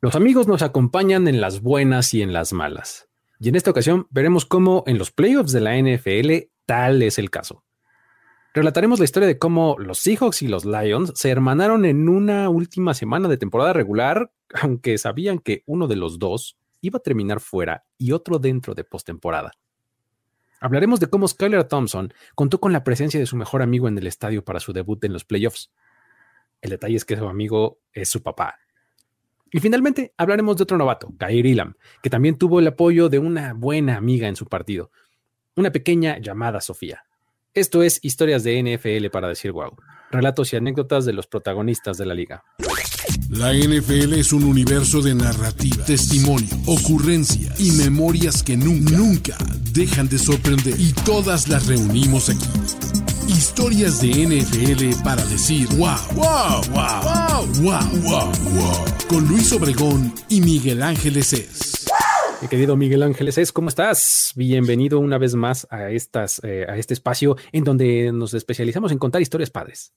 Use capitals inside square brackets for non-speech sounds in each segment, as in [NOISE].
Los amigos nos acompañan en las buenas y en las malas. Y en esta ocasión veremos cómo en los playoffs de la NFL tal es el caso. Relataremos la historia de cómo los Seahawks y los Lions se hermanaron en una última semana de temporada regular, aunque sabían que uno de los dos iba a terminar fuera y otro dentro de postemporada. Hablaremos de cómo Skyler Thompson contó con la presencia de su mejor amigo en el estadio para su debut en los playoffs. El detalle es que su amigo es su papá, y finalmente hablaremos de otro novato, Kair Ilam, que también tuvo el apoyo de una buena amiga en su partido, una pequeña llamada Sofía. Esto es Historias de NFL para decir wow, relatos y anécdotas de los protagonistas de la liga. La NFL es un universo de narrativa, testimonio, ocurrencia y memorias que nunca, nunca dejan de sorprender. Y todas las reunimos aquí. Historias de NFL para decir wow, wow, wow, wow, wow, wow, wow. Con Luis Obregón y Miguel Ángeles es. Mi querido Miguel Ángeles es, ¿cómo estás? Bienvenido una vez más a, estas, eh, a este espacio en donde nos especializamos en contar historias padres.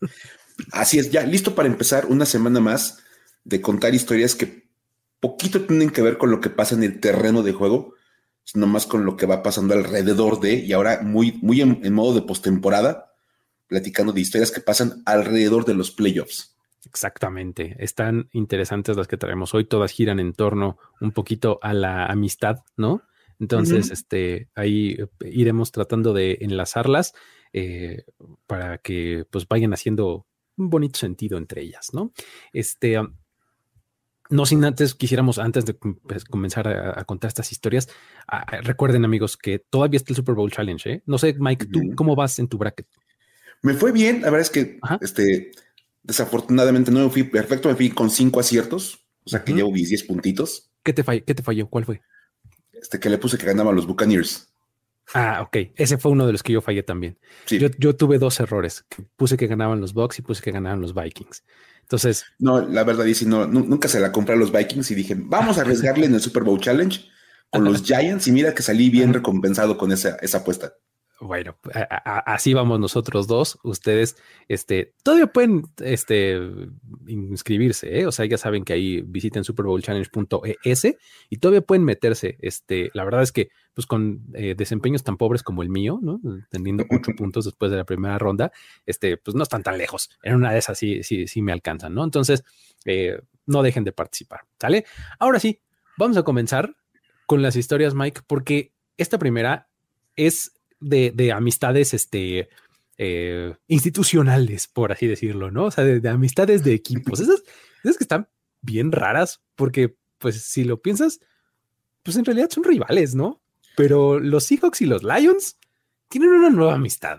[LAUGHS] Así es, ya listo para empezar una semana más de contar historias que poquito tienen que ver con lo que pasa en el terreno de juego, sino más con lo que va pasando alrededor de, y ahora muy, muy en, modo de postemporada, platicando de historias que pasan alrededor de los playoffs. Exactamente, están interesantes las que traemos hoy, todas giran en torno un poquito a la amistad, ¿no? Entonces, este, ahí iremos tratando de enlazarlas eh, para que pues vayan haciendo un bonito sentido entre ellas, ¿no? Este, no sin antes quisiéramos, antes de pues, comenzar a, contar estas historias, recuerden amigos que todavía está el Super Bowl Challenge. ¿eh? No sé, Mike, ¿tú cómo vas en tu bracket? Me fue bien, la verdad es que este, desafortunadamente no me fui perfecto, me fui con cinco aciertos, o sea que llevo mis 10 puntitos. ¿Qué te, falló? ¿Qué te falló? ¿Cuál fue? Este que le puse que ganaban los Buccaneers. Ah, ok. Ese fue uno de los que yo fallé también. Yo, yo, tuve dos errores. Puse que ganaban los Bucks y puse que ganaban los Vikings. Entonces. No, la verdad, dice, no, nunca se la compré a los Vikings y dije, vamos a arriesgarle en el Super Bowl Challenge con [LAUGHS] los Giants y mira que salí bien recompensado con esa, esa apuesta. Bueno, así vamos nosotros dos. Ustedes, este, todavía pueden, este, inscribirse, ¿eh? o sea, ya saben que ahí visiten superbowlchallenge.es y todavía pueden meterse. Este, la verdad es que, pues, con eh, desempeños tan pobres como el mío, ¿no? Teniendo ocho puntos después de la primera ronda, este, pues, no están tan lejos. En una de esas sí, sí, sí me alcanzan, ¿no? Entonces, eh, no dejen de participar, ¿sale? Ahora sí, vamos a comenzar con las historias, Mike, porque esta primera es de, amistades este, eh, institucionales, por así decirlo, ¿no? O sea, de, amistades de equipos. Esas, esas que están bien raras, porque, pues, si lo piensas, pues en realidad son rivales, ¿no? Pero los Seahawks y los Lions tienen una nueva amistad.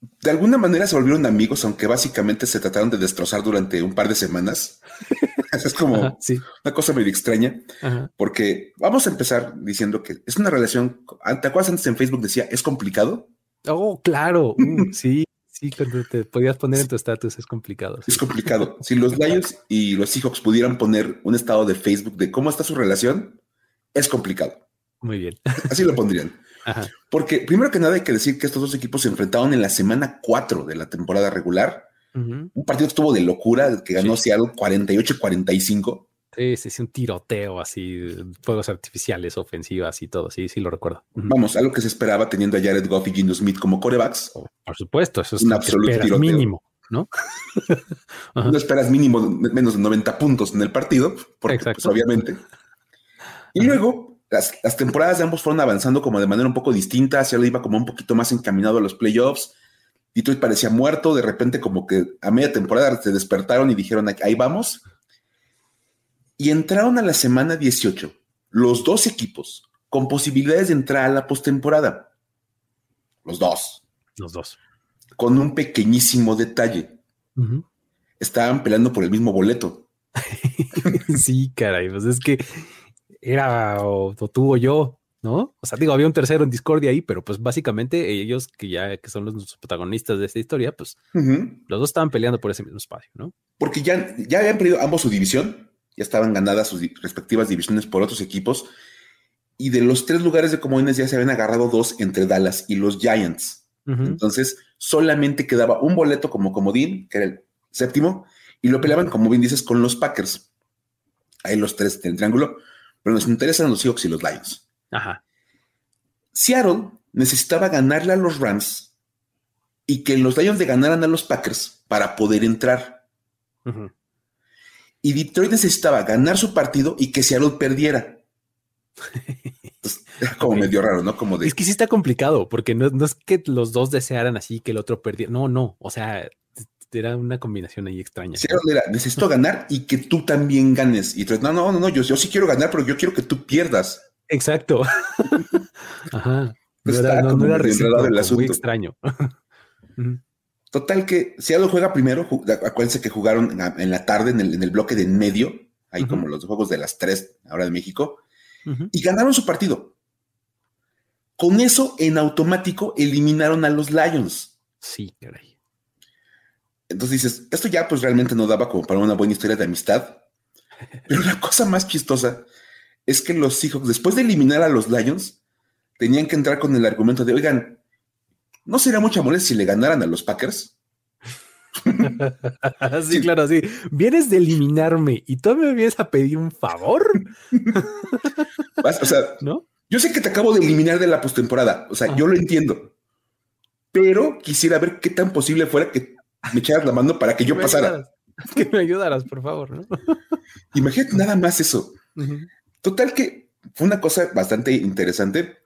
De alguna manera se volvieron amigos, aunque básicamente se trataron de destrozar durante un par de semanas. [LAUGHS] es como una cosa medio extraña, porque vamos a empezar diciendo que es una relación. ¿Te acuerdas antes en Facebook decía es complicado? Oh, claro. Uh, [LAUGHS] sí, sí, cuando te podías poner en tu estatus es complicado. Es complicado. Si los Lions y los Seahawks pudieran poner un estado de Facebook de cómo está su relación, es complicado. Muy bien. Así lo pondrían. Porque primero que nada hay que decir que estos dos equipos se enfrentaron en la semana 4 de la temporada regular un partido estuvo de locura, que ganó sí. Seattle 48-45. Sí, sí, sí, un tiroteo así, fuegos artificiales, ofensivas y todo, sí, sí lo recuerdo. Vamos, algo que se esperaba teniendo a Jared Goff y Gino Smith como corebacks. Oh, por supuesto, eso es un absoluto tiroteo. mínimo, ¿no? [LAUGHS] [LAUGHS] no esperas mínimo menos de 90 puntos en el partido, porque pues, obviamente. Y luego las, las, temporadas de ambos fueron avanzando como de manera un poco distinta, Seattle iba como un poquito más encaminado a los playoffs, Detroit parecía muerto, de repente como que a media temporada se despertaron y dijeron, ahí vamos. Y entraron a la semana 18, los dos equipos, con posibilidades de entrar a la postemporada. Los dos. Los dos. Con un pequeñísimo detalle. Estaban peleando por el mismo boleto. [LAUGHS] sí, caray, pues es que era o, o tú o yo. ¿no? O sea, digo, había un tercero en Discordia ahí, pero pues básicamente ellos, que ya que son los protagonistas de esta historia, pues los dos estaban peleando por ese mismo espacio, ¿no? Porque ya, ya habían perdido ambos su división, ya estaban ganadas sus respectivas divisiones por otros equipos, y de los tres lugares de comodines ya se habían agarrado dos entre Dallas y los Giants. Entonces, solamente quedaba un boleto como comodín, que era el séptimo, y lo peleaban, como bien dices, con los Packers. Ahí los tres en el triángulo, pero nos interesan los Seahawks y los Lions. Ajá. Seattle necesitaba ganarle a los Rams y que los Lions le ganaran a los Packers para poder entrar. Y Detroit necesitaba ganar su partido y que Seattle perdiera. [LAUGHS] como medio raro, ¿no? Como de... Es que sí está complicado, porque no, es que los dos desearan así que el otro perdiera. No, no. O sea, era una combinación ahí extraña. Seattle era, necesito [LAUGHS] ganar y que tú también ganes. Y Detroit, no, no, no, yo, yo sí quiero ganar, pero yo quiero que tú pierdas. Exacto. [LAUGHS] Ajá. No era, no, era muy extraño. [LAUGHS] Total que Seattle juega primero, acuérdense que jugaron en la tarde en el, bloque de en medio, ahí como los juegos de las tres ahora de México, y ganaron su partido. Con eso, en automático, eliminaron a los Lions. Sí, caray. Entonces dices, esto ya pues realmente no daba como para una buena historia de amistad. Pero la cosa más chistosa es que los Seahawks, después de eliminar a los Lions, tenían que entrar con el argumento de, oigan, ¿no sería mucha molestia si le ganaran a los Packers? [LAUGHS] sí, claro, sí. Vienes de eliminarme y tú me vienes a pedir un favor. [LAUGHS] o sea, ¿no? Yo sé que te acabo de eliminar de la postemporada. O sea, yo lo entiendo. Pero quisiera ver qué tan posible fuera que me echaras la mano para que yo pasara. [LAUGHS] Que me ayudaras, por favor. ¿no? [LAUGHS] Imagínate nada más eso. Total que fue una cosa bastante interesante.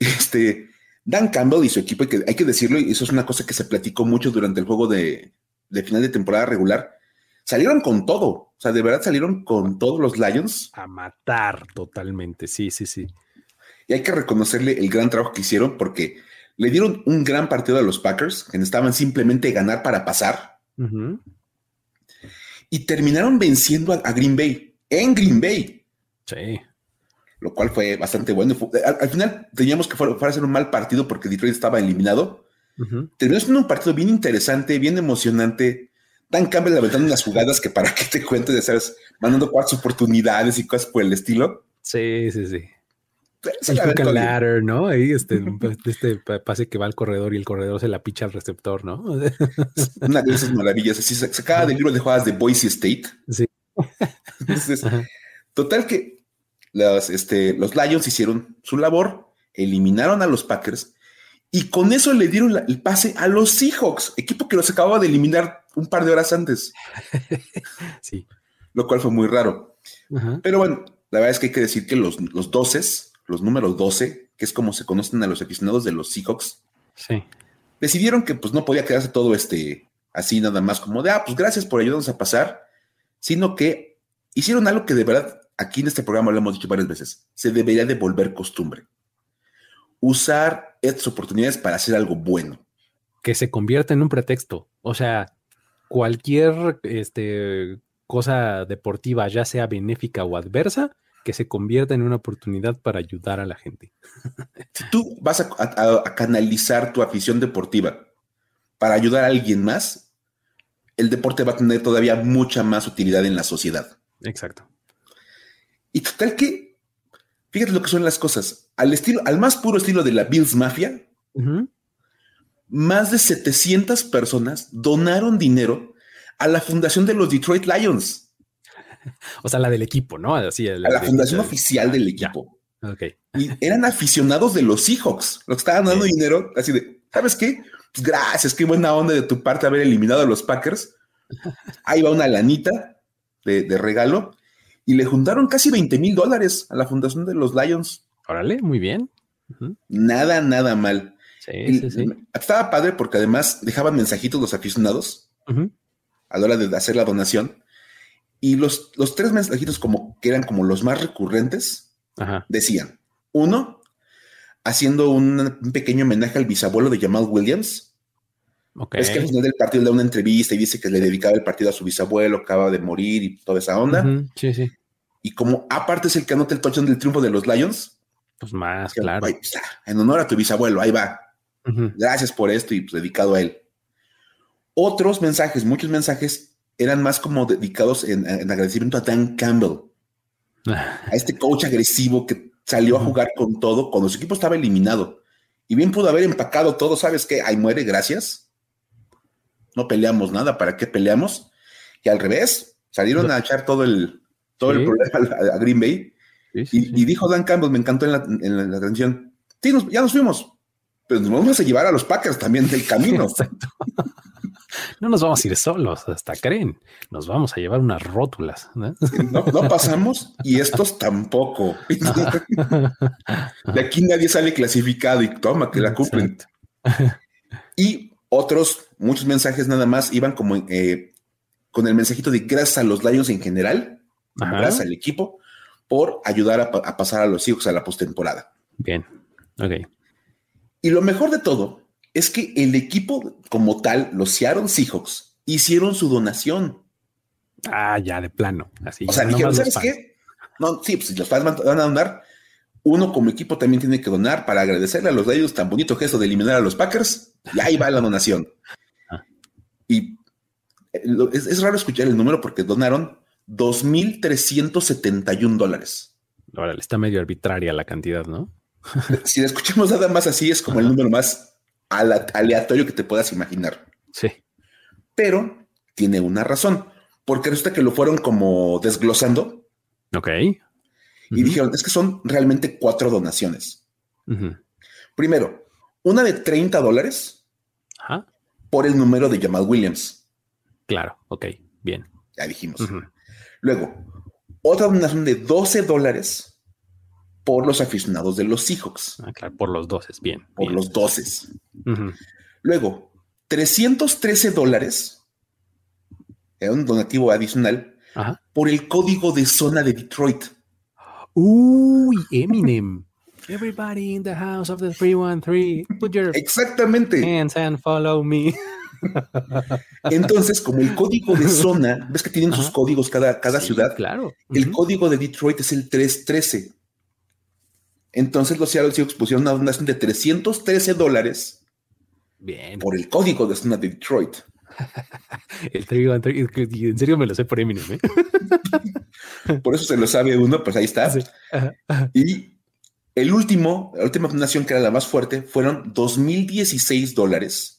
Este, Dan Campbell y su equipo, que hay que decirlo, y eso es una cosa que se platicó mucho durante el juego de, final de temporada regular, salieron con todo. O sea, de verdad salieron con todos los Lions. A matar totalmente, sí, sí, sí. Y hay que reconocerle el gran trabajo que hicieron porque le dieron un gran partido a los Packers, que necesitaban simplemente ganar para pasar. Y terminaron venciendo a, Green Bay, en Green Bay. Sí lo cual fue bastante bueno. al, final teníamos que fuera, a ser un mal partido porque Detroit estaba eliminado. Terminó siendo un partido bien interesante, bien emocionante. Dan Campbell aventando unas jugadas que para qué te cuento, de sabes, mandando cuatro oportunidades y cosas por el estilo. Sí, sí, sí. El ladder, ¿no? Ahí este, este pase que va al corredor y el corredor se la picha al receptor, ¿no? Una de esas maravillas. Así sacaba del libro de jugadas de Boise State. Sí. [LAUGHS] Entonces, total que los, este, los Lions hicieron su labor, eliminaron a los Packers y con eso le dieron el pase a los Seahawks, equipo que los acababa de eliminar un par de horas antes. [LAUGHS] sí. Lo cual fue muy raro. Pero bueno, la verdad es que hay que decir que los, los 12, los números 12, que es como se conocen a los aficionados de los Seahawks, sí. decidieron que pues no podía quedarse todo este así nada más como de, ah, pues gracias por ayudarnos a pasar, sino que hicieron algo que de verdad aquí en este programa lo hemos dicho varias veces, se debería de volver costumbre. Usar estas oportunidades para hacer algo bueno. Que se convierta en un pretexto. O sea, cualquier este, cosa deportiva, ya sea benéfica o adversa, que se convierta en una oportunidad para ayudar a la gente. Si [LAUGHS] tú vas a, canalizar tu afición deportiva para ayudar a alguien más, el deporte va a tener todavía mucha más utilidad en la sociedad. Exacto. Y total que, fíjate lo que son las cosas. Al estilo, al más puro estilo de la Bills Mafia, más de 700 personas donaron dinero a la fundación de los Detroit Lions. [LAUGHS] O sea, la del equipo, ¿no? Así, a la fundación oficial del equipo. Y eran aficionados de los Seahawks, los que estaban dando dinero, así de, ¿sabes qué? Pues gracias, qué buena onda de tu parte haber eliminado a los Packers. Ahí va una lanita de regalo y le juntaron casi 20 mil dólares a la fundación de los Lions. Órale, muy bien. Nada, nada mal. Sí, sí, sí. Estaba padre porque además dejaban mensajitos los aficionados a la hora de hacer la donación. Y los, los tres mensajitos como que eran como los más recurrentes, decían, uno, haciendo un, pequeño homenaje al bisabuelo de Jamal Williams, es que al final del partido le da una entrevista y dice que le dedicaba el partido a su bisabuelo, acaba de morir y toda esa onda. Sí, sí. Y como aparte es el que anota el touchdown del triunfo de los Lions. Pues más, claro. en honor a tu bisabuelo, ahí va. Gracias por esto y pues, dedicado a él. Otros mensajes, muchos mensajes, eran más como dedicados en, agradecimiento a Dan Campbell, a este coach agresivo que salió a jugar con todo cuando su equipo estaba eliminado. Y bien pudo haber empacado todo, ¿sabes qué? Ahí muere, gracias no peleamos nada, ¿para qué peleamos? Y al revés, salieron a echar todo el, todo el problema [LAUGHS] a, Green Bay. y, dijo Dan Campbell, me encantó en la, en la, transmisión, sí, ya nos fuimos, pero nos vamos a llevar a los Packers también del camino. [LAUGHS] Exacto. No nos vamos a ir solos, hasta creen. Nos vamos a llevar unas rótulas. No, no pasamos y estos tampoco. De aquí nadie sale clasificado y toma que la cumplen. Y otros, muchos mensajes nada más iban como eh, con el mensajito de gracias a los Lions en general, gracias al equipo, por ayudar a, pasar a los hijos a la postemporada. Bien, ok. Y lo mejor de todo es que el equipo como tal, los Seattle Seahawks, hicieron su donación. Ah, ya de plano. Así. O sea, dijeron, ¿sabes qué? No, sí, pues los fans van a donar, uno como equipo también tiene que donar para agradecerle a los de ellos tan bonito gesto de eliminar a los Packers. Y ahí va la donación. Ah. Y eh, es, raro escuchar el número porque donaron 2.371 dólares. Ahora, está medio arbitraria la cantidad, ¿no? si la escuchamos nada más así, es como el número más aleatorio que te puedas imaginar. Sí. Pero tiene una razón, porque resulta que lo fueron como desglosando. Ok. Y dijeron, es que son realmente cuatro donaciones. Primero, una de 30 dólares por el número de Jamal Williams. Claro, ok, bien. Ya dijimos. Luego, otra donación de 12 dólares por los aficionados de los Seahawks. Ah, claro, por los 12, bien. Por los 12. Luego, 313 dólares, un donativo adicional, por el código de zona de Detroit. Uy, Eminem. [LAUGHS] Everybody in the house of the 313, put your Exactamente. hands and follow me. Entonces, como el código de [LAUGHS] zona, ves que tienen sus códigos cada, cada ciudad. Claro. El código de Detroit es el 313. Entonces los Seattle Seahawks pusieron una donación de 313 dólares Bien. por el código de zona de Detroit. [LAUGHS] el en serio me lo sé por Eminem. ¿eh? [LAUGHS] por eso se lo sabe uno, pues ahí está. Y el último, la última donación que era la más fuerte, fueron 2016 dólares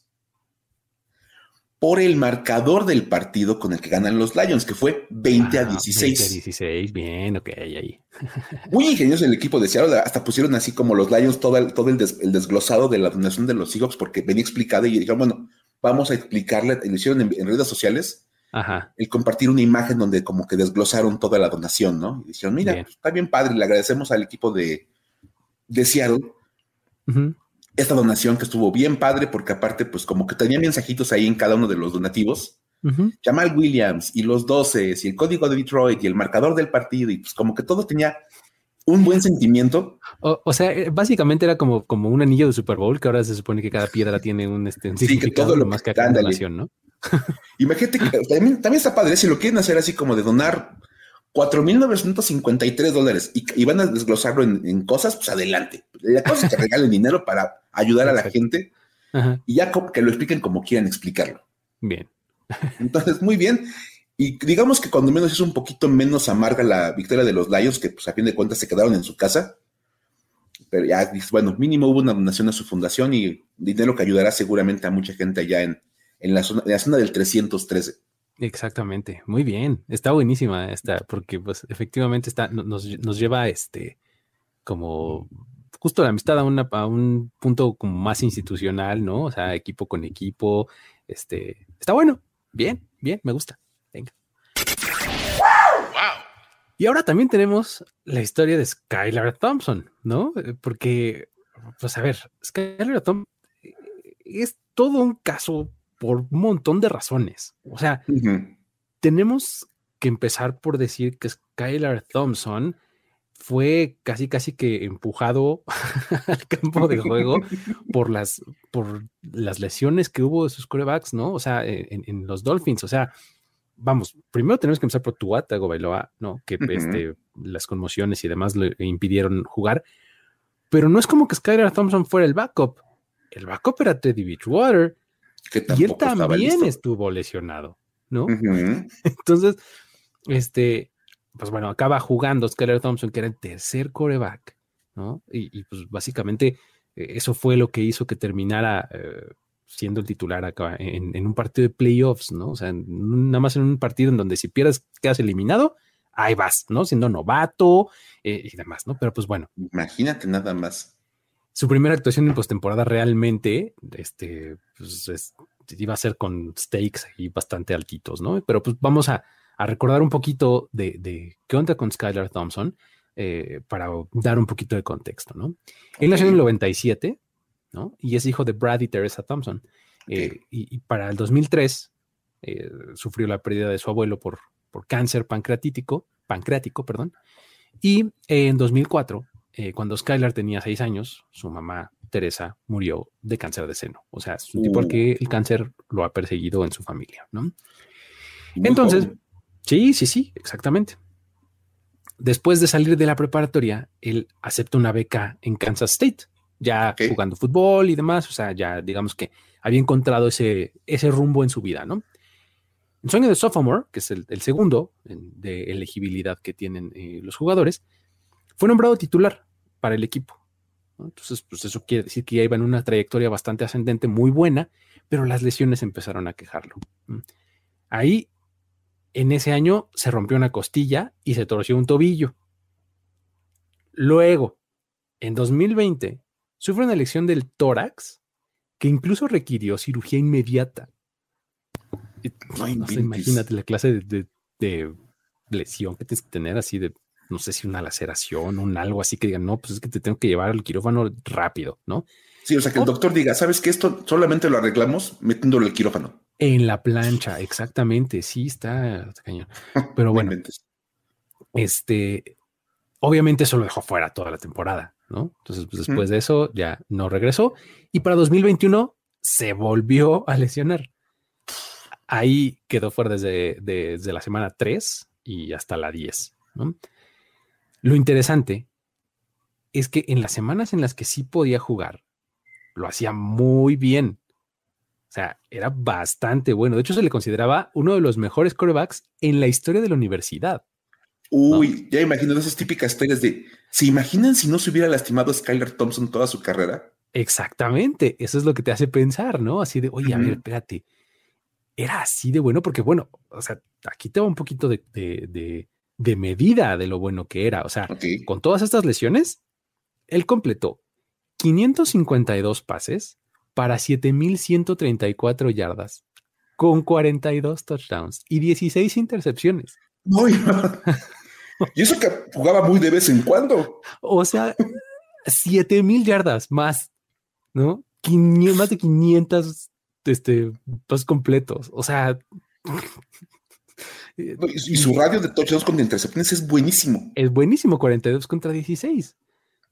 por el marcador del partido con el que ganan los Lions, que fue 20 a 16. 20 a 16, bien, ok, ahí. [LAUGHS] Muy ingenioso el equipo de Seattle, hasta pusieron así como los Lions todo el, todo el, desglosado de la donación de los Seahawks, porque venía explicado y dijeron, bueno, vamos a explicarle, lo hicieron en, redes sociales, el compartir una imagen donde como que desglosaron toda la donación, ¿no? Y dijeron, mira, está bien padre, le agradecemos al equipo de, de Seattle esta donación que estuvo bien padre, porque aparte, pues como que tenía mensajitos ahí en cada uno de los donativos. Jamal Williams y los 12 y el código de Detroit y el marcador del partido y pues como que todo tenía un buen sentimiento. O, sea, eh, básicamente era como, como un anillo de Super Bowl que ahora se supone que cada piedra tiene un este, sí, que todo lo más que acá donación, ¿no? Imagínate que también, también está padre si lo quieren hacer así como de donar 4.953 dólares y, van a desglosarlo en, cosas, pues adelante. La cosa es que regalen [LAUGHS] dinero para ayudar a la gente y ya que lo expliquen como quieran explicarlo. Bien. [LAUGHS] Entonces, muy bien. Y digamos que cuando menos es un poquito menos amarga la victoria de los Lions, que pues a fin de cuentas se quedaron en su casa. Pero ya, bueno, mínimo hubo una donación a su fundación y dinero que ayudará seguramente a mucha gente allá en, en, la, zona, en la zona del 313. Exactamente, muy bien, está buenísima esta, porque pues efectivamente está, nos, lleva a este, como justo la amistad a, una, a un punto como más institucional, ¿no? O sea, equipo con equipo, este, está bueno, bien, bien, me gusta, venga. Y ahora también tenemos la historia de Skylar Thompson, ¿no? Eh, porque, pues a ver, Skylar Thompson eh, es todo un caso por un montón de razones. O sea, tenemos que empezar por decir que Skylar Thompson fue casi casi que empujado [LAUGHS] al campo de juego [LAUGHS] por las, por las lesiones que hubo de sus corebacks, ¿no? O sea, en, los Dolphins, o sea, vamos, primero tenemos que empezar por Tuata Bailoa, ¿no? Que este, las conmociones y demás le impidieron jugar, pero no es como que Skylar Thompson fuera el backup. El backup era Teddy Beachwater y él también estuvo lesionado, ¿no? [LAUGHS] Entonces, este, pues bueno, acaba jugando Skyler Thompson, que era el tercer coreback, ¿no? Y, pues básicamente eh, eso fue lo que hizo que terminara eh, siendo el titular acá en, un partido de playoffs, ¿no? O sea, nada más en un partido en donde si pierdes quedas eliminado, ahí vas, ¿no? Siendo novato eh, y demás, ¿no? Pero pues bueno. Imagínate nada más. Su primera actuación en postemporada realmente, este, pues iba a ser con stakes y bastante altitos, ¿no? Pero pues vamos a, recordar un poquito de, qué onda con Skylar Thompson eh, para dar un poquito de contexto, ¿no? Él nació en el 97, ¿no? Y es hijo de Brad y Teresa Thompson. Eh, y, para el 2003 eh, sufrió la pérdida de su abuelo por, por cáncer pancreatítico, pancreático, perdón. Y en 2004, cuando Skylar tenía seis años, su mamá Teresa murió de cáncer de seno. O sea, es un tipo al que el cáncer lo ha perseguido en su familia, ¿no? Entonces, sí, sí, sí, exactamente. Después de salir de la preparatoria, él acepta una beca en Kansas State, ya jugando fútbol y demás, o sea, ya digamos que había encontrado ese, ese rumbo en su vida, ¿no? En sueño de sophomore, que es el, segundo de elegibilidad que tienen eh, los jugadores, fue nombrado titular para el equipo. Entonces, pues eso quiere decir que ya iba en una trayectoria bastante ascendente, muy buena, pero las lesiones empezaron a quejarlo. Ahí, en ese año, se rompió una costilla y se torció un tobillo. Luego, en 2020, sufre una lesión del tórax que incluso requirió cirugía inmediata. No, imagínate la clase de, de, lesión que tienes que tener así de no sé si una laceración, un algo así que digan, no, pues es que te tengo que llevar al quirófano rápido, ¿no? Sí, o sea, que el doctor diga, ¿sabes que esto solamente lo arreglamos metiéndolo el quirófano? En la plancha, exactamente, sí, está, cañón. [LAUGHS] Pero bueno, este, obviamente eso lo dejó fuera toda la temporada, ¿no? Entonces, pues después de eso ya no regresó y para 2021 se volvió a lesionar. Ahí quedó fuera desde, desde la semana 3 y hasta la 10, ¿no? Lo interesante es que en las semanas en las que sí podía jugar, lo hacía muy bien. O sea, era bastante bueno. De hecho, se le consideraba uno de los mejores corebacks en la historia de la universidad. Uy, ya imagino esas típicas historias de, ¿se imaginan si no se hubiera lastimado Skyler Thompson toda su carrera? Exactamente, eso es lo que te hace pensar, ¿no? Así de, oye, a ver, espérate, era así de bueno, porque bueno, o sea, aquí te va un poquito de, de medida de lo bueno que era. O sea, con todas estas lesiones, él completó 552 pases para 7134 yardas, con 42 touchdowns y 16 intercepciones. y eso que jugaba muy de vez en cuando. O sea, 7000 yardas más, ¿no? más de 500 este, pases completos. O sea, y su radio de touchdowns con intercepciones es buenísimo. Es buenísimo, 42 contra 16,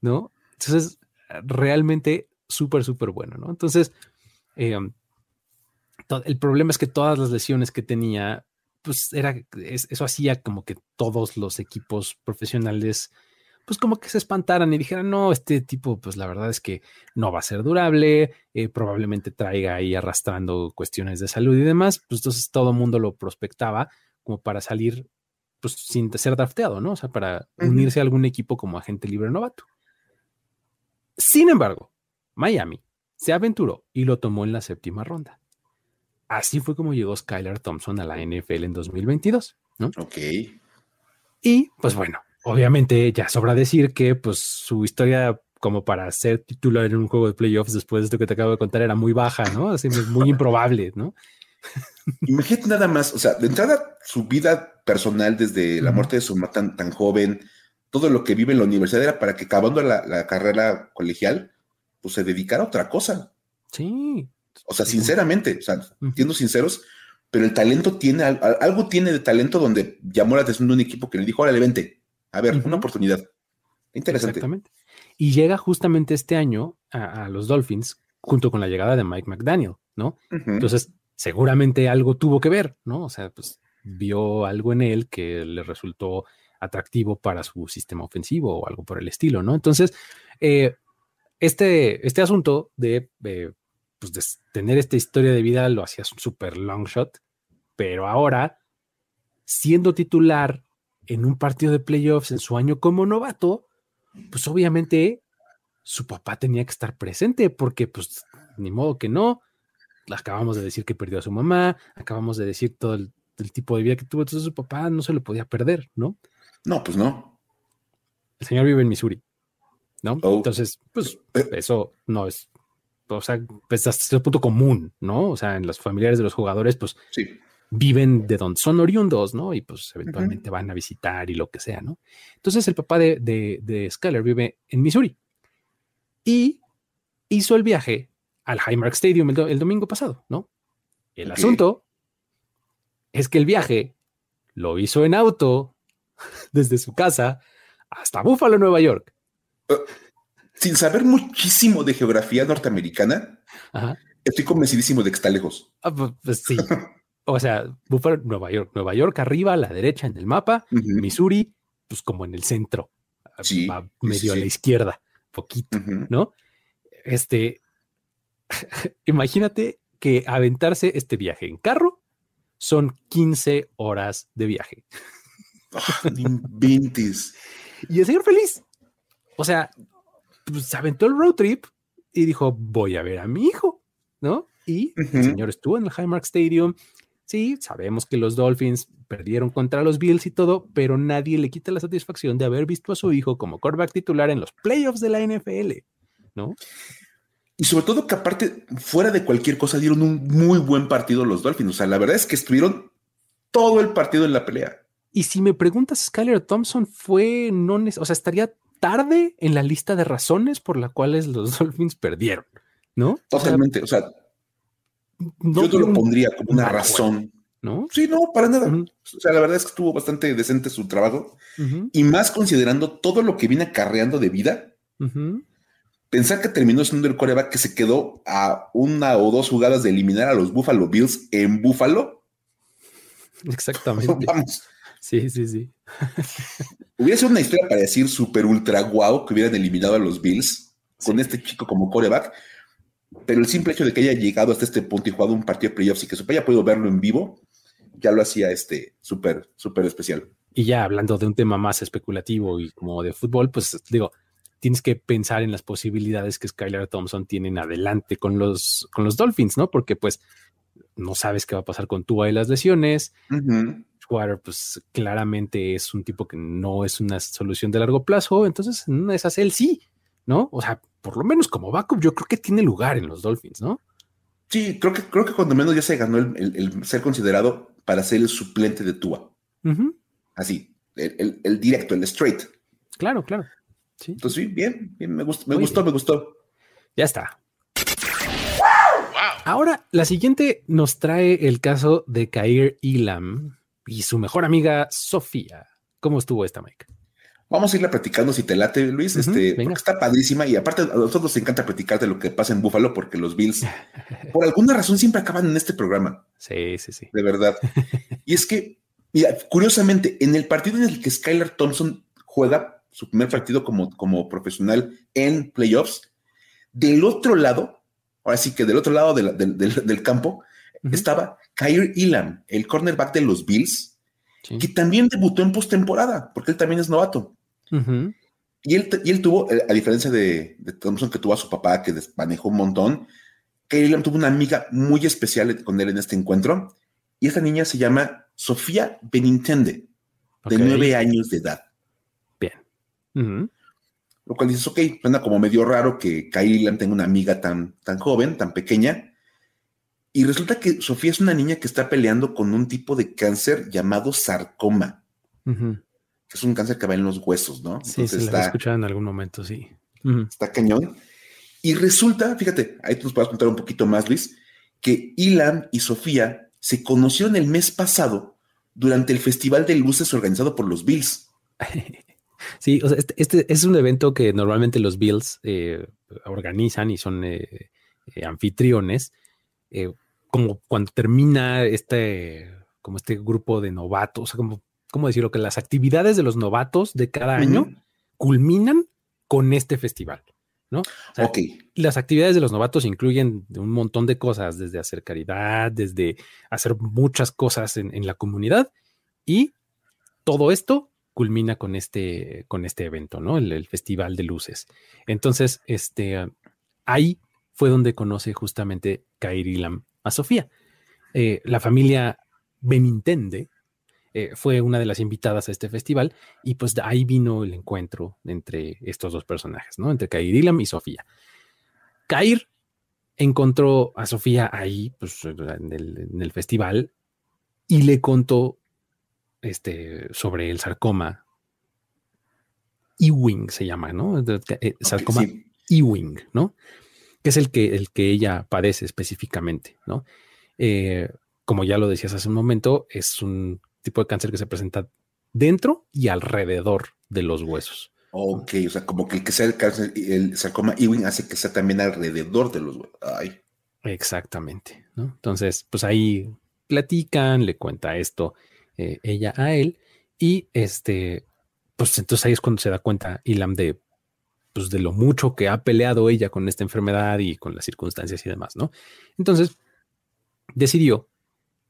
¿no? Entonces, realmente súper, súper bueno, ¿no? Entonces, eh, el problema es que todas las lesiones que tenía, pues era, eso hacía como que todos los equipos profesionales, pues como que se espantaran y dijeran, no, este tipo, pues la verdad es que no va a ser durable, eh, probablemente traiga ahí arrastrando cuestiones de salud y demás, pues entonces todo el mundo lo prospectaba como para salir pues sin ser drafteado, ¿no? O sea, para unirse a algún equipo como agente libre novato. Sin embargo, Miami se aventuró y lo tomó en la séptima ronda. Así fue como llegó Skylar Thompson a la NFL en 2022, ¿no? Ok. Y pues bueno, obviamente ya sobra decir que pues su historia como para ser titular en un juego de playoffs después de esto que te acabo de contar era muy baja, ¿no? Así muy [LAUGHS] improbable, ¿no? Imagínate nada más, o sea, de entrada, su vida personal desde la muerte de su mamá tan, tan, joven, todo lo que vive en la universidad era para que acabando la, carrera colegial, pues se dedicara a otra cosa. Sí. O sea, sinceramente, o sea, siendo sinceros, pero el talento tiene, algo tiene de talento donde llamó la atención de un equipo que le dijo, órale, vente, a ver, una oportunidad. Interesante. Exactamente. Y llega justamente este año a, los Dolphins junto con la llegada de Mike McDaniel, ¿no? Entonces, seguramente algo tuvo que ver, ¿no? O sea, pues vio algo en él que le resultó atractivo para su sistema ofensivo o algo por el estilo, ¿no? Entonces, eh, este, este asunto de, pues de tener esta historia de vida lo hacía un super long shot, pero ahora, siendo titular en un partido de playoffs en su año como novato, pues obviamente su papá tenía que estar presente porque pues ni modo que no, acabamos de decir que perdió a su mamá, acabamos de decir todo el, tipo de vida que tuvo, entonces su papá no se lo podía perder, ¿no? No, pues no. El señor vive en Missouri, ¿no? Oh. Entonces, pues eso no es, o sea, pues hasta cierto punto común, ¿no? O sea, en los familiares de los jugadores, pues viven de donde son oriundos, ¿no? Y pues eventualmente van a visitar y lo que sea, ¿no? Entonces el papá de, de, Skyler vive en Missouri y hizo el viaje al Highmark Stadium el, domingo pasado, ¿no? El asunto es que el viaje lo hizo en auto [LAUGHS] desde su casa hasta Buffalo, Nueva York. Uh, sin saber muchísimo de geografía norteamericana, estoy convencidísimo de que está lejos. Ah, pues, pues sí. [LAUGHS] o sea, Buffalo, Nueva York, Nueva York arriba a la derecha en el mapa, Missouri, pues como en el centro, medio a la izquierda, poquito, ¿no? Este, [LAUGHS] imagínate que aventarse este viaje en carro son 15 horas de viaje. 20. y el señor feliz. O sea, pues, se aventó el road trip y dijo, voy a ver a mi hijo, ¿no? Y el señor estuvo en el Highmark Stadium. Sí, sabemos que los Dolphins perdieron contra los Bills y todo, pero nadie le quita la satisfacción de haber visto a su hijo como quarterback titular en los playoffs de la NFL, ¿no? Y sobre todo que aparte, fuera de cualquier cosa, dieron un muy buen partido los Dolphins. O sea, la verdad es que estuvieron todo el partido en la pelea. Y si me preguntas, Skyler Thompson fue, no, o sea, estaría tarde en la lista de razones por las cuales los [LAUGHS] Dolphins perdieron, ¿no? Totalmente, o sea, yo te lo pondría como una razón. ¿No? Sí, no, para nada. O sea, la verdad es que estuvo bastante decente su trabajo. Y más considerando todo lo que viene acarreando de vida, pensar que terminó siendo el coreback que se quedó a una o dos jugadas de eliminar a los Buffalo Bills en Buffalo. Exactamente. [LAUGHS] Vamos. Sí, sí, sí. [LAUGHS] Hubiera sido una historia para decir súper ultra guau que hubieran eliminado a los Bills con este chico como coreback. Pero el simple hecho de que haya llegado hasta este punto y jugado un partido de playoffs y que se haya podido verlo en vivo, ya lo hacía este súper, súper especial. Y ya hablando de un tema más especulativo y como de fútbol, pues digo, tienes que pensar en las posibilidades que Skylar Thompson tiene en adelante con los, con los Dolphins, ¿no? Porque pues no sabes qué va a pasar con Tua y las lesiones. Uh pues claramente es un tipo que no es una solución de largo plazo, entonces no es esas él sí, ¿no? O sea, por lo menos como backup yo creo que tiene lugar en los Dolphins, ¿no? Sí, creo que, creo que cuando menos ya se ganó el, ser considerado para ser el suplente de Tua. Así, el, directo, el straight. Claro, claro. Entonces, sí, bien, bien, me, gustó, me gustó, me gustó. Ya está. Ahora, la siguiente nos trae el caso de Kair Ilam y su mejor amiga Sofía. ¿Cómo estuvo esta, Mike? Vamos a irla platicando si te late, Luis. este, está padrísima y aparte a nosotros nos encanta platicar de lo que pasa en Búfalo porque los Bills, [LAUGHS] por alguna razón, siempre acaban en este programa. Sí, sí, sí. De verdad. [LAUGHS] y es que, mira, curiosamente, en el partido en el que Skylar Thompson juega su primer partido como, como profesional en playoffs. Del otro lado, ahora sí que del otro lado del, campo, estaba Kyrie Elam, el cornerback de los Bills, que también debutó en postemporada, porque él también es novato. y, él, y él tuvo, eh, a diferencia de, Thompson, que tuvo a su papá, que manejó un montón, Kyrie Elam tuvo una amiga muy especial con él en este encuentro, y esta niña se llama Sofía Benintende, de nueve años de edad. Lo cual dices, ok, suena como medio raro que Kylie tenga una amiga tan, tan joven, tan pequeña. Y resulta que Sofía es una niña que está peleando con un tipo de cáncer llamado sarcoma. Que es un cáncer que va en los huesos, ¿no? Sí, se está, escuchado en algún momento, sí. Está cañón. Y resulta, fíjate, ahí tú nos puedes contar un poquito más, Luis, que Ilan y Sofía se conocieron el mes pasado durante el Festival de Luces organizado por los Bills. [LAUGHS] Sí, o sea, este, este, es un evento que normalmente los Bills eh, organizan y son eh, eh, anfitriones. como cuando termina este, como este grupo de novatos, o sea, como, ¿cómo decirlo? Que las actividades de los novatos de cada año culminan con este festival. ¿no? ok. Las actividades de los novatos incluyen un montón de cosas, desde hacer caridad, desde hacer muchas cosas en, en la comunidad y todo esto culmina con este, con este evento, ¿no? El, Festival de Luces. Entonces, este, ahí fue donde conoce justamente Kairi Lam a Sofía. Eh, la familia Benintende eh, fue una de las invitadas a este festival y pues de ahí vino el encuentro entre estos dos personajes, ¿no? Entre Kair Ilam y Sofía. Kair encontró a Sofía ahí, pues en el, festival y le contó este, sobre el sarcoma Ewing se llama, ¿no? Eh, sarcoma Ewing, ¿no? Que es el que, el que ella padece específicamente, ¿no? Eh, como ya lo decías hace un momento, es un tipo de cáncer que se presenta dentro y alrededor de los huesos. Ok, o sea, como que el que sea el cáncer, el sarcoma Ewing hace que sea también alrededor de los huesos. Ay. Exactamente, ¿no? Entonces, pues ahí platican, le cuenta esto eh, ella a él y este, pues entonces ahí es cuando se da cuenta Ilam de, pues de lo mucho que ha peleado ella con esta enfermedad y con las circunstancias y demás, ¿no? Entonces, decidió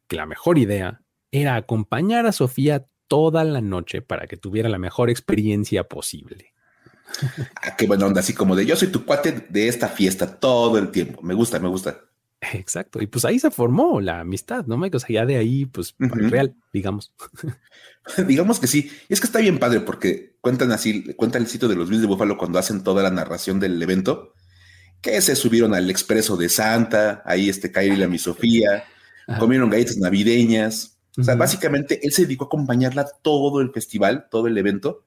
que la mejor idea era acompañar a Sofía toda la noche para que tuviera la mejor experiencia posible. [LAUGHS] Ah, qué buena onda, así como de yo soy tu cuate de esta fiesta todo el tiempo. Me gusta, me gusta. Exacto. Y pues ahí se formó la amistad, ¿no, Mike? O sea, ya de ahí, pues, real, digamos. [LAUGHS] digamos que sí. Y es que está bien padre porque cuentan así, cuenta el sitio de los Bills de Búfalo cuando hacen toda la narración del evento, que se subieron al expreso de Santa, ahí este Kairi y la mi Sofía, comieron galletas navideñas. O sea, básicamente él se dedicó a acompañarla todo el festival, todo el evento.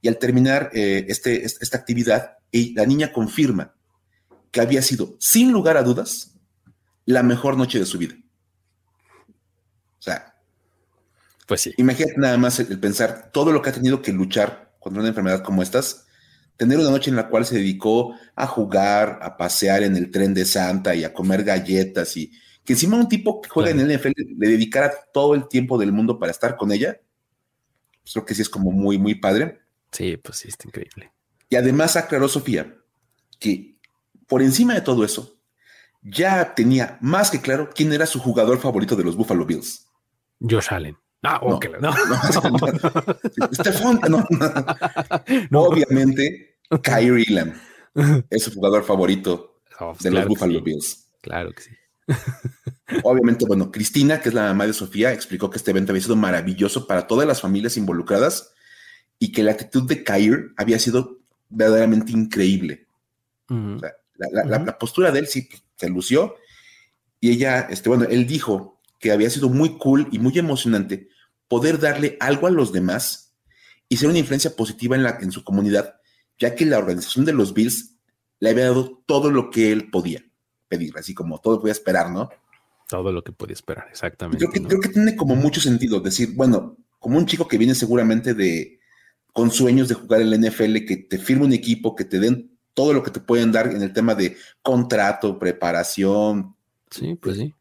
Y al terminar eh, este, esta actividad, la niña confirma que había sido, sin lugar a dudas, la mejor noche de su vida. O sea, pues sí. Imagínate nada más el, pensar todo lo que ha tenido que luchar contra una enfermedad como estas, tener una noche en la cual se dedicó a jugar, a pasear en el tren de Santa y a comer galletas y que encima un tipo que juega en el NFL le dedicara todo el tiempo del mundo para estar con ella, pues creo que sí es como muy, muy padre. Sí, pues sí, está increíble. Y además aclaró Sofía que por encima de todo eso, ya tenía más que claro quién era su jugador favorito de los Buffalo Bills. Josh Allen. Ah, no, no, no. Obviamente, Kyrie Elam es su jugador favorito oh, de los Buffalo Bills. Claro que sí. Obviamente, bueno, Cristina, que es la mamá de Sofía, explicó que este evento había sido maravilloso para todas las familias involucradas y que la actitud de Kyrie había sido verdaderamente increíble. la, postura de él sí se lució y ella, este, bueno, él dijo que había sido muy cool y muy emocionante poder darle algo a los demás y ser una influencia positiva en, la, en su comunidad, ya que la organización de los Bills le había dado todo lo que él podía pedir, así como todo podía esperar, ¿no? Todo lo que podía esperar, exactamente. Creo que, tiene como mucho sentido decir, bueno, como un chico que viene seguramente de con sueños de jugar en la NFL, que te firme un equipo, que te den todo lo que te pueden dar en el tema de contrato, preparación. Sí, pues sí.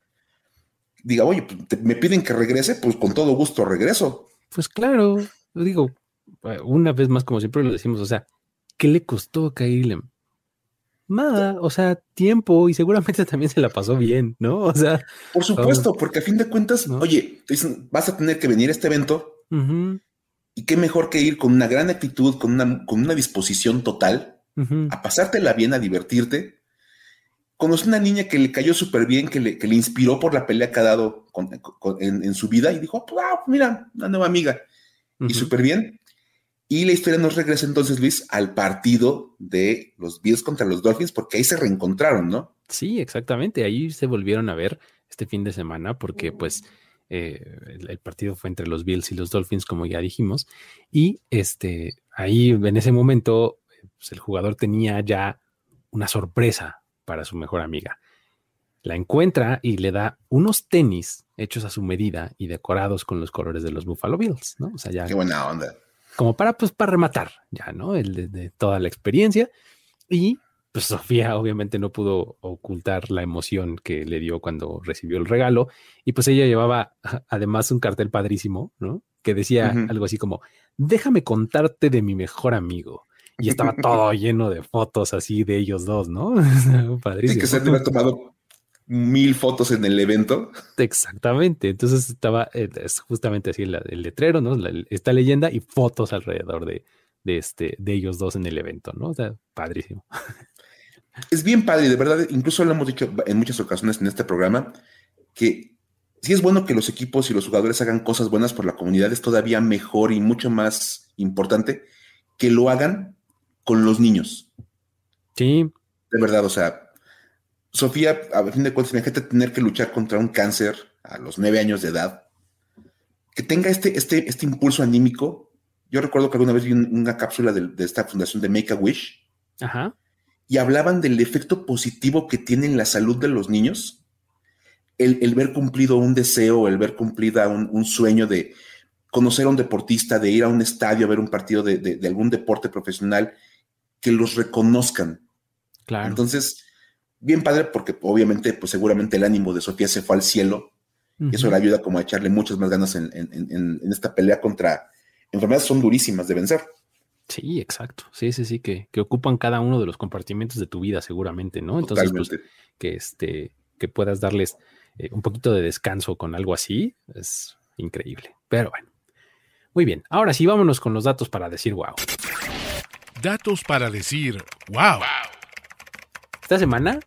Diga, oye, pues, me piden que regrese, pues con todo gusto regreso. Pues claro, lo digo, una vez más, como siempre lo decimos, o sea, ¿qué le costó a Kailem? Nada, o sea, tiempo y seguramente [LAUGHS] también se la pasó bien, ¿no? O sea. Por supuesto, porque a fin de cuentas, oye, dicen, vas a tener que venir a este evento y qué mejor que ir con una gran actitud, con una, con una disposición total, a pasártela bien, a divertirte. Conocí una niña que le cayó súper bien, que le, que le, inspiró por la pelea que ha dado en, su vida y dijo, wow, ah, mira, una nueva amiga. Y súper bien. Y la historia nos regresa entonces, Luis, al partido de los Bills contra los Dolphins, porque ahí se reencontraron, ¿no? Sí, exactamente. Ahí se volvieron a ver este fin de semana, porque pues eh, el, partido fue entre los Bills y los Dolphins, como ya dijimos. Y este, ahí en ese momento, pues, el jugador tenía ya una sorpresa para su mejor amiga. La encuentra y le da unos tenis hechos a su medida y decorados con los colores de los Buffalo Bills, ¿no? O sea, ya. Qué buena onda como para, pues, para rematar ya, ¿no? El de, toda la experiencia. Y pues Sofía obviamente no pudo ocultar la emoción que le dio cuando recibió el regalo. Y pues ella llevaba [LAUGHS] además un cartel padrísimo, ¿no? Que decía algo así como, déjame contarte de mi mejor amigo. Y estaba [LAUGHS] todo lleno de fotos así de ellos dos, ¿no? padrísimo. [LAUGHS] Sí, que se ha tomado mil fotos en el evento. Exactamente. Entonces estaba eh, es justamente así el, letrero, ¿no? esta leyenda y fotos alrededor de, este, de ellos dos en el evento, ¿no? O sea, padrísimo. Es bien padre, de verdad. Incluso lo hemos dicho en muchas ocasiones en este programa que si es bueno que los equipos y los jugadores hagan cosas buenas por la comunidad, es todavía mejor y mucho más importante que lo hagan con los niños. Sí. De verdad, o sea, Sofía, a fin de cuentas, imagínate tener que luchar contra un cáncer a los nueve años de edad, que tenga este, este, este impulso anímico. Yo recuerdo que alguna vez vi una cápsula de, esta fundación de Make a Wish Ajá. y hablaban del efecto positivo que tiene en la salud de los niños el, ver cumplido un deseo, el ver cumplida un, sueño de conocer a un deportista, de ir a un estadio a ver un partido de, algún deporte profesional, que los reconozcan. Claro. Entonces, bien padre, porque obviamente, pues seguramente el ánimo de Sofía se fue al cielo. Y eso le ayuda como a echarle muchas más ganas en, esta pelea contra enfermedades son durísimas de vencer. Sí, exacto. Sí, sí, sí, que, que, ocupan cada uno de los compartimentos de tu vida, seguramente, ¿no? Entonces, pues, que este, que puedas darles eh, un poquito de descanso con algo así es increíble. Pero bueno, muy bien. Ahora sí, vámonos con los datos para decir wow. Datos para decir wow. Esta semana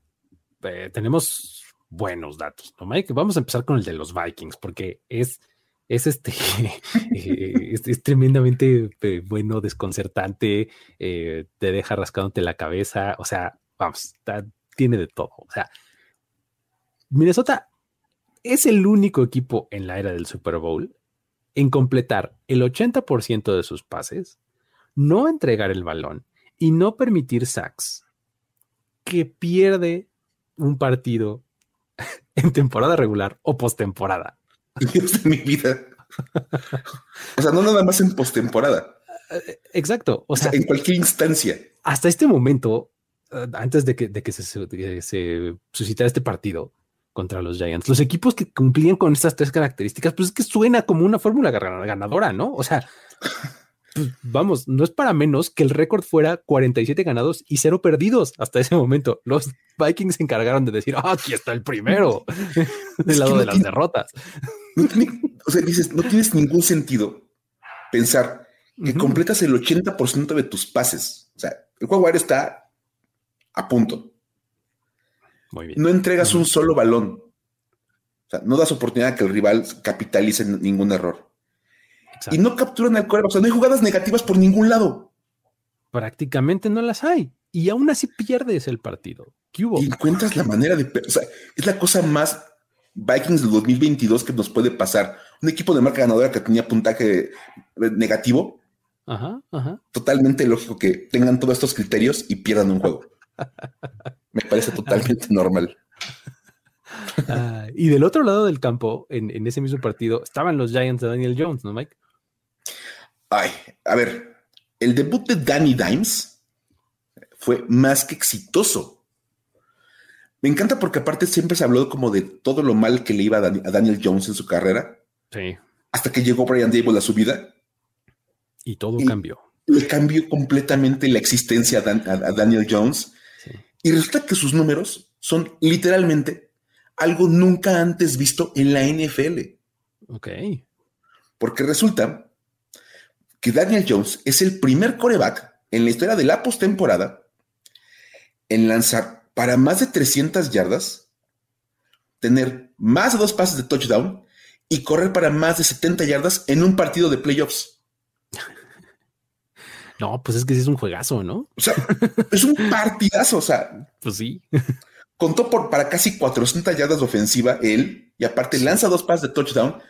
eh, tenemos buenos datos, ¿no, Mike? Vamos a empezar con el de los Vikings, porque es, es este, [LAUGHS] eh, es, tremendamente bueno, desconcertante, te deja rascándote la cabeza, o sea, vamos, tiene de todo. O sea, Minnesota es el único equipo en la era del Super Bowl en completar el 80% de sus pases, no entregar el balón y no permitir sacks, que pierde un partido [LAUGHS] en temporada regular o postemporada. Dios de mi vida. O sea, no nada más en postemporada. Eh, exacto. O, sea, en cualquier instancia. Hasta este momento, eh, antes de que, de que se, se suscitara este partido, contra los Giants. Los equipos que cumplían con estas tres características, pues es que suena como una fórmula ganadora, ¿no? O sea, pues, vamos, no es para menos que el récord fuera 47 ganados y cero perdidos hasta ese momento. Los Vikings se encargaron de decir, ah, aquí está el primero, [LAUGHS] del lado de las derrotas. o sea, dices, no tienes ningún sentido pensar que completas el 80% de tus pases. O sea, el juego aéreo está a punto. No entregas un solo balón. O sea, no das oportunidad a que el rival capitalice ningún error. Y no capturan al coreback. O sea, no hay jugadas negativas por ningún lado. Prácticamente no las hay. Y aún así pierdes el partido. ¿Qué hubo? Y encuentras la manera de. O sea, es la cosa más Vikings del 2022 que nos puede pasar. Un equipo de marca ganadora que tenía puntaje negativo. Ajá, ajá. Totalmente lógico que tengan todos estos criterios y pierdan un juego. [LAUGHS] Me parece totalmente normal. Ah, y del otro lado del campo, en, ese mismo partido, estaban los Giants de Daniel Jones, ¿no, Mike? Ay, a ver, el debut de Danny Dimes fue más que exitoso. Me encanta porque aparte siempre se habló como de todo lo mal que le iba a, Daniel Jones en su carrera. Sí. Hasta que llegó Brian Dable a su vida. Y todo cambió. Le cambió completamente la existencia a Daniel Jones y resulta que sus números son literalmente algo nunca antes visto en la NFL. Ok. Porque resulta que Daniel Jones es el primer coreback en la historia de la postemporada en lanzar para más de 300 yardas, tener más de dos pases de touchdown y correr para más de 70 yardas en un partido de playoffs. [LAUGHS] No, pues es que sí es un juegazo, ¿no? O sea, es un partidazo, o sea. [LAUGHS] Pues sí. Contó por para casi 400 yardas de ofensiva él y aparte lanza dos pases de touchdown.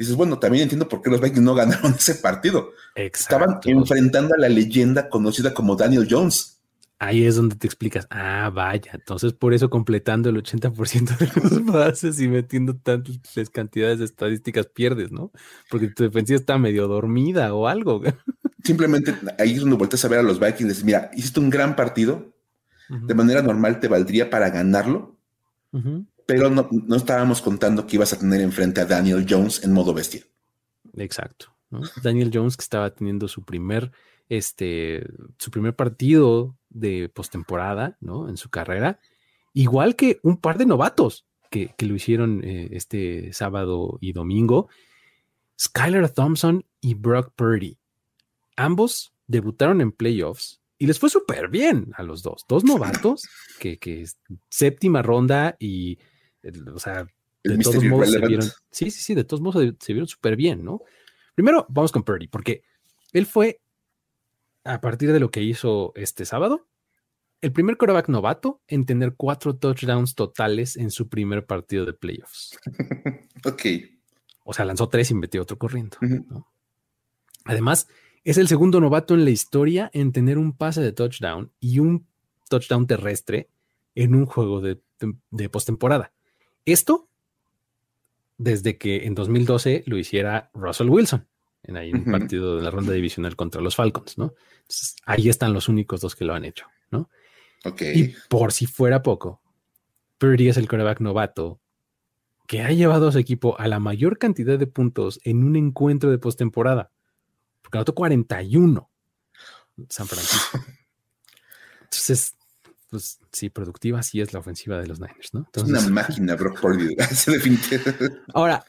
Dices, bueno, también entiendo por qué los Vikings no ganaron [LAUGHS] ese partido. Estaban enfrentando a la leyenda conocida como Daniel Jones. Ahí es donde te explicas, ah, vaya, entonces por eso completando el 80% de los [LAUGHS] pases y metiendo tantas cantidades de estadísticas pierdes, ¿no? Porque tu defensiva está medio dormida o algo. [LAUGHS] simplemente ahí es donde volteas a ver a los Vikings y dices, mira, hiciste un gran partido, de manera normal te valdría para ganarlo, pero no, estábamos contando que ibas a tener enfrente a Daniel Jones en modo bestia. Exacto. Daniel Jones que estaba teniendo su primer, este, su primer partido de postemporada, ¿no? En su carrera, igual que un par de novatos que, lo hicieron eh, este sábado y domingo, Skylar Thompson y Brock Purdy ambos debutaron en playoffs y les fue súper bien a los dos. Dos novatos que, que séptima ronda y, o sea, de todos modos se vieron, sí, sí, sí, de todos modos se, vieron súper bien, ¿no? Primero, vamos con Purdy, porque él fue, a partir de lo que hizo este sábado, el primer quarterback novato en tener cuatro touchdowns totales en su primer partido de playoffs. [LAUGHS] ok. O sea, lanzó tres y metió otro corriendo. Además, es el segundo novato en la historia en tener un pase de touchdown y un touchdown terrestre en un juego de, de postemporada. Esto desde que en 2012 lo hiciera Russell Wilson en ahí un partido de la ronda divisional contra los Falcons, ¿no? Entonces, ahí están los únicos dos que lo han hecho, ¿no? Ok. Y por si fuera poco, Purdy es el quarterback novato que ha llevado a su equipo a la mayor cantidad de puntos en un encuentro de postemporada, porque anotó 41 San Francisco. [LAUGHS] Entonces, pues sí, productiva sí es la ofensiva de los Niners, ¿no? es una máquina, Brock Purdy. [LAUGHS] Ahora,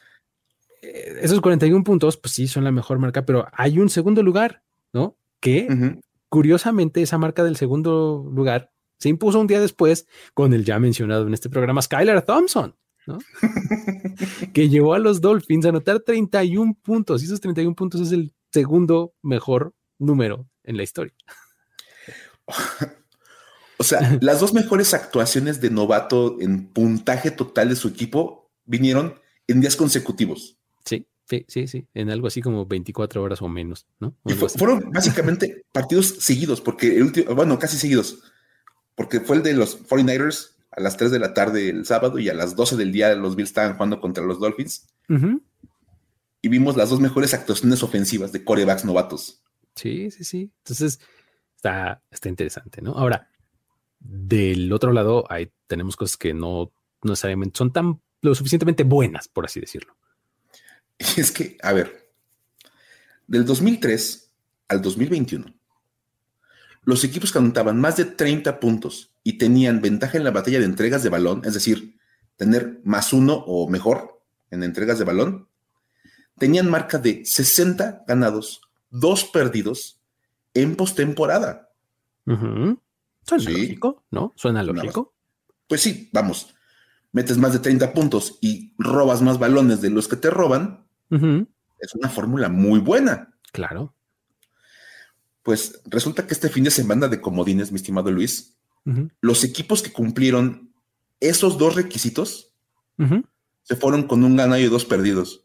eh, esos 41 puntos, pues sí, son la mejor marca, pero hay un segundo lugar, ¿no? Que curiosamente esa marca del segundo lugar se impuso un día después con el ya mencionado en este programa Skylar Thompson, ¿no? [LAUGHS] que llevó a los Dolphins a anotar 31 puntos y esos 31 puntos es el segundo mejor número en la historia. [LAUGHS] O sea, las dos mejores actuaciones de novato en puntaje total de su equipo vinieron en días consecutivos. Sí, sí, sí, sí, en algo así como 24 horas o menos, ¿no? fueron básicamente partidos seguidos, porque el último, bueno, casi seguidos, porque fue el de los 49ers a las 3 de la tarde el sábado y a las 12 del día los Bills estaban jugando contra los Dolphins. Y vimos las dos mejores actuaciones ofensivas de corebacks novatos. Sí, sí, sí. Entonces, está, está interesante, ¿no? Ahora, del otro lado, ahí tenemos cosas que no, necesariamente son tan lo suficientemente buenas, por así decirlo. [LAUGHS] Es que, a ver, del 2003 al 2021, los equipos que anotaban más de 30 puntos y tenían ventaja en la batalla de entregas de balón, es decir, tener más uno o mejor en entregas de balón, tenían marca de 60 ganados, dos perdidos en postemporada. Suena lógico, ¿no? Suena lógico. pues sí, vamos. Metes más de 30 puntos y robas más balones de los que te roban. Es una fórmula muy buena. Claro. Pues resulta que este fin de semana de comodines, mi estimado Luis, los equipos que cumplieron esos dos requisitos se fueron con un ganado y dos perdidos.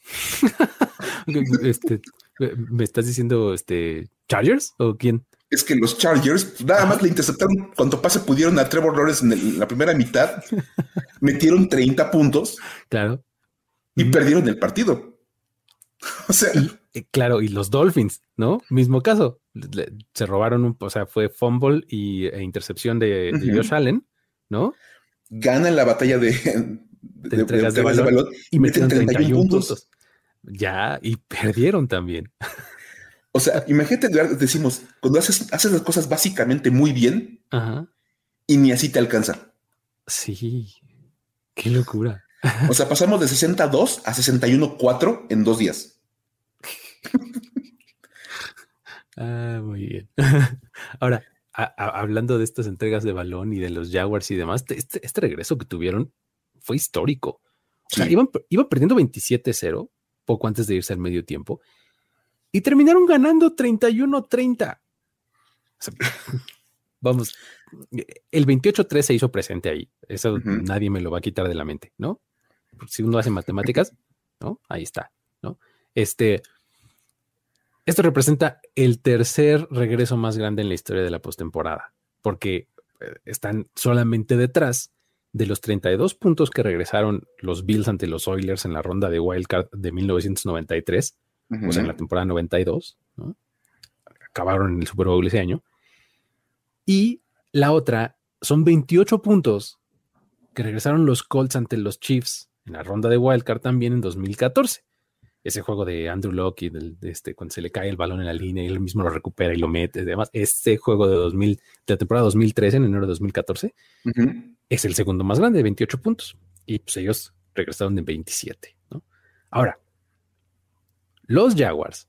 [LAUGHS] este, ¿Me estás diciendo este Chargers o quién? Es que los Chargers nada más le interceptaron cuanto pase pudieron a Trevor Lawrence en, la primera mitad, [LAUGHS] metieron 30 puntos. Claro. Y perdieron el partido. [LAUGHS] O sea, eh, claro, y los Dolphins, ¿no? Mismo caso. se robaron un, o sea, fue fumble y, e intercepción de, Josh Allen, ¿no? Ganan la batalla de, de, entregas de, balón, y meten 31, puntos. Ya, y perdieron también. [LAUGHS] O sea, imagínate, decimos, cuando haces, haces las cosas básicamente muy bien y ni así te alcanza. Sí, qué locura. O sea, pasamos de 62 a 61.4 en dos días. [LAUGHS] ah, muy bien. [LAUGHS] Ahora, hablando de estas entregas de balón y de los Jaguars y demás, este, este regreso que tuvieron fue histórico. O sea, iban, iban perdiendo 27-0 poco antes de irse al medio tiempo y terminaron ganando 31-30. [LAUGHS] vamos, el 28-3 se hizo presente ahí. Eso nadie me lo va a quitar de la mente, ¿no? Si uno hace matemáticas, ¿no? Ahí está, ¿no? Este, esto representa el tercer regreso más grande en la historia de la postemporada, porque eh, están solamente detrás de los 32 puntos que regresaron los Bills ante los Oilers en la ronda de Wildcard de 1993 o sea, en la temporada 92, ¿no? acabaron en el Super Bowl ese año. Y la otra son 28 puntos que regresaron los Colts ante los Chiefs en la ronda de Wildcard también en 2014. Ese juego de Andrew Locke y de este, cuando se le cae el balón en la línea y él mismo lo recupera y lo mete. Además, este juego de 2000, de la temporada 2013, en enero de 2014, es el segundo más grande, de 28 puntos. Y pues ellos regresaron de 27. ¿no? Ahora, los Jaguars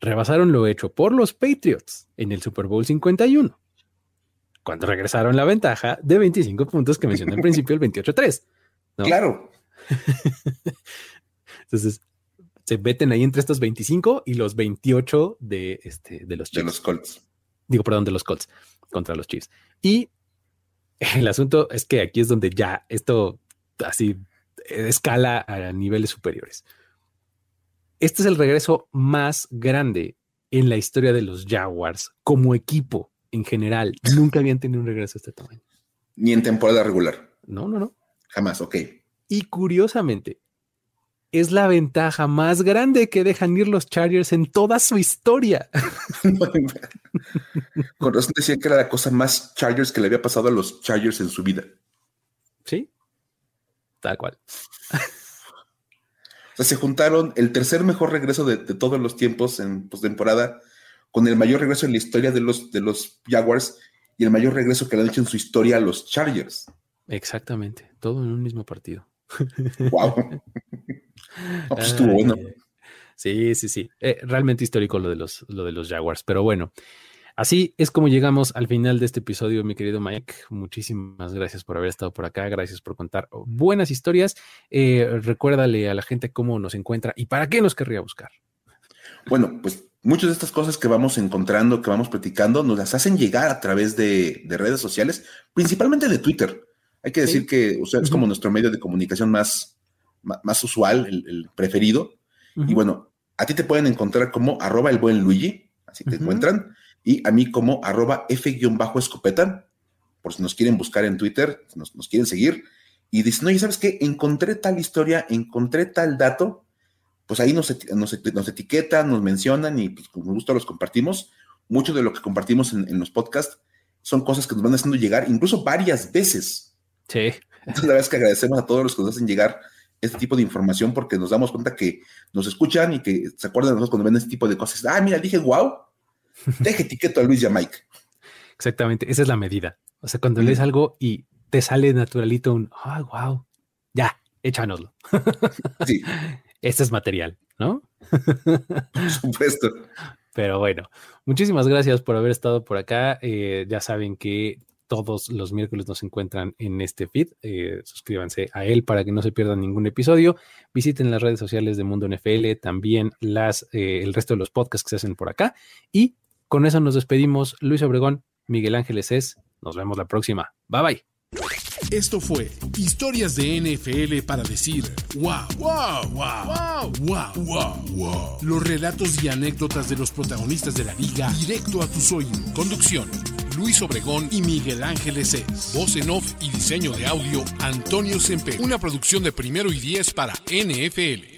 rebasaron lo hecho por los Patriots en el Super Bowl 51, cuando regresaron la ventaja de 25 puntos que mencioné al principio, el 28-3. Claro. [LAUGHS] Entonces, se meten ahí entre estos 25 y los 28 de, este, de los Chiefs. De los Colts. Digo, perdón, de los Colts contra los Chiefs. Y el asunto es que aquí es donde ya esto así escala a niveles superiores. Este es el regreso más grande en la historia de los Jaguars como equipo en general. Nunca habían tenido un regreso de este tamaño. Ni en temporada regular. No, no, no. Jamás, ok. Y curiosamente, es la ventaja más grande que dejan ir los Chargers en toda su historia. [LAUGHS] Con razón decía que era la cosa más Chargers que le había pasado a los Chargers en su vida. Sí, tal cual. Sea, se juntaron el tercer mejor regreso de, todos los tiempos en postemporada con el mayor regreso en la historia de los, de los Jaguars y el mayor regreso que le han hecho en su historia a los Chargers. Exactamente, todo en un mismo partido. Wow. [LAUGHS] pues estuvo bueno. Sí, sí, sí. Eh, realmente histórico lo de, los, lo de los Jaguars. Pero bueno, así es como llegamos al final de este episodio, mi querido Mike. Muchísimas gracias por haber estado por acá. Gracias por contar buenas historias. Eh, recuérdale a la gente cómo nos encuentra y para qué nos querría buscar. Bueno, pues muchas de estas cosas que vamos encontrando, que vamos platicando, nos las hacen llegar a través de, redes sociales, principalmente de Twitter. Hay que decir que usted es como nuestro medio de comunicación más, más, usual, el, preferido. Y bueno, a ti te pueden encontrar como arroba el buen Luigi, así te encuentran, y a mí como arroba F-escopeta, por si nos quieren buscar en Twitter, nos, nos quieren seguir, y dicen, oye, ¿sabes qué? Encontré tal historia, encontré tal dato, pues ahí nos, nos, etiquetan, nos mencionan y pues con gusto los compartimos. Mucho de lo que compartimos en, en, los podcasts son cosas que nos van haciendo llegar, incluso varias veces. Sí. Entonces, la verdad es que agradecemos a todos los que nos hacen llegar este tipo de información porque nos damos cuenta que nos escuchan y que se acuerdan de nosotros cuando ven este tipo de cosas. Ah, mira, dije wow, deje etiqueto a Luis y a Mike. Exactamente, esa es la medida. O sea, cuando lees algo y te sale naturalito un, ah, wow, ya, échanoslo. [LAUGHS] Sí. Este es material, ¿no? Por supuesto. Pero bueno, muchísimas gracias por haber estado por acá. Eh, ya saben que todos los miércoles nos encuentran en este feed. Eh, suscríbanse a él para que no se pierdan ningún episodio. Visiten las redes sociales de Mundo NFL, también las, eh, el resto de los podcasts que se hacen por acá. Y con eso nos despedimos. Luis Obregón, Miguel Ángeles es. Nos vemos la próxima. Bye bye. Esto fue Historias de NFL para decir wow, wow, wow, wow, wow, wow, Los relatos y anécdotas de los protagonistas de la liga directo a tus oídos. Conducción Luis Obregón y Miguel Ángeles es. Voz en off y diseño de audio, Antonio Sempe. Una producción de primero y diez para NFL.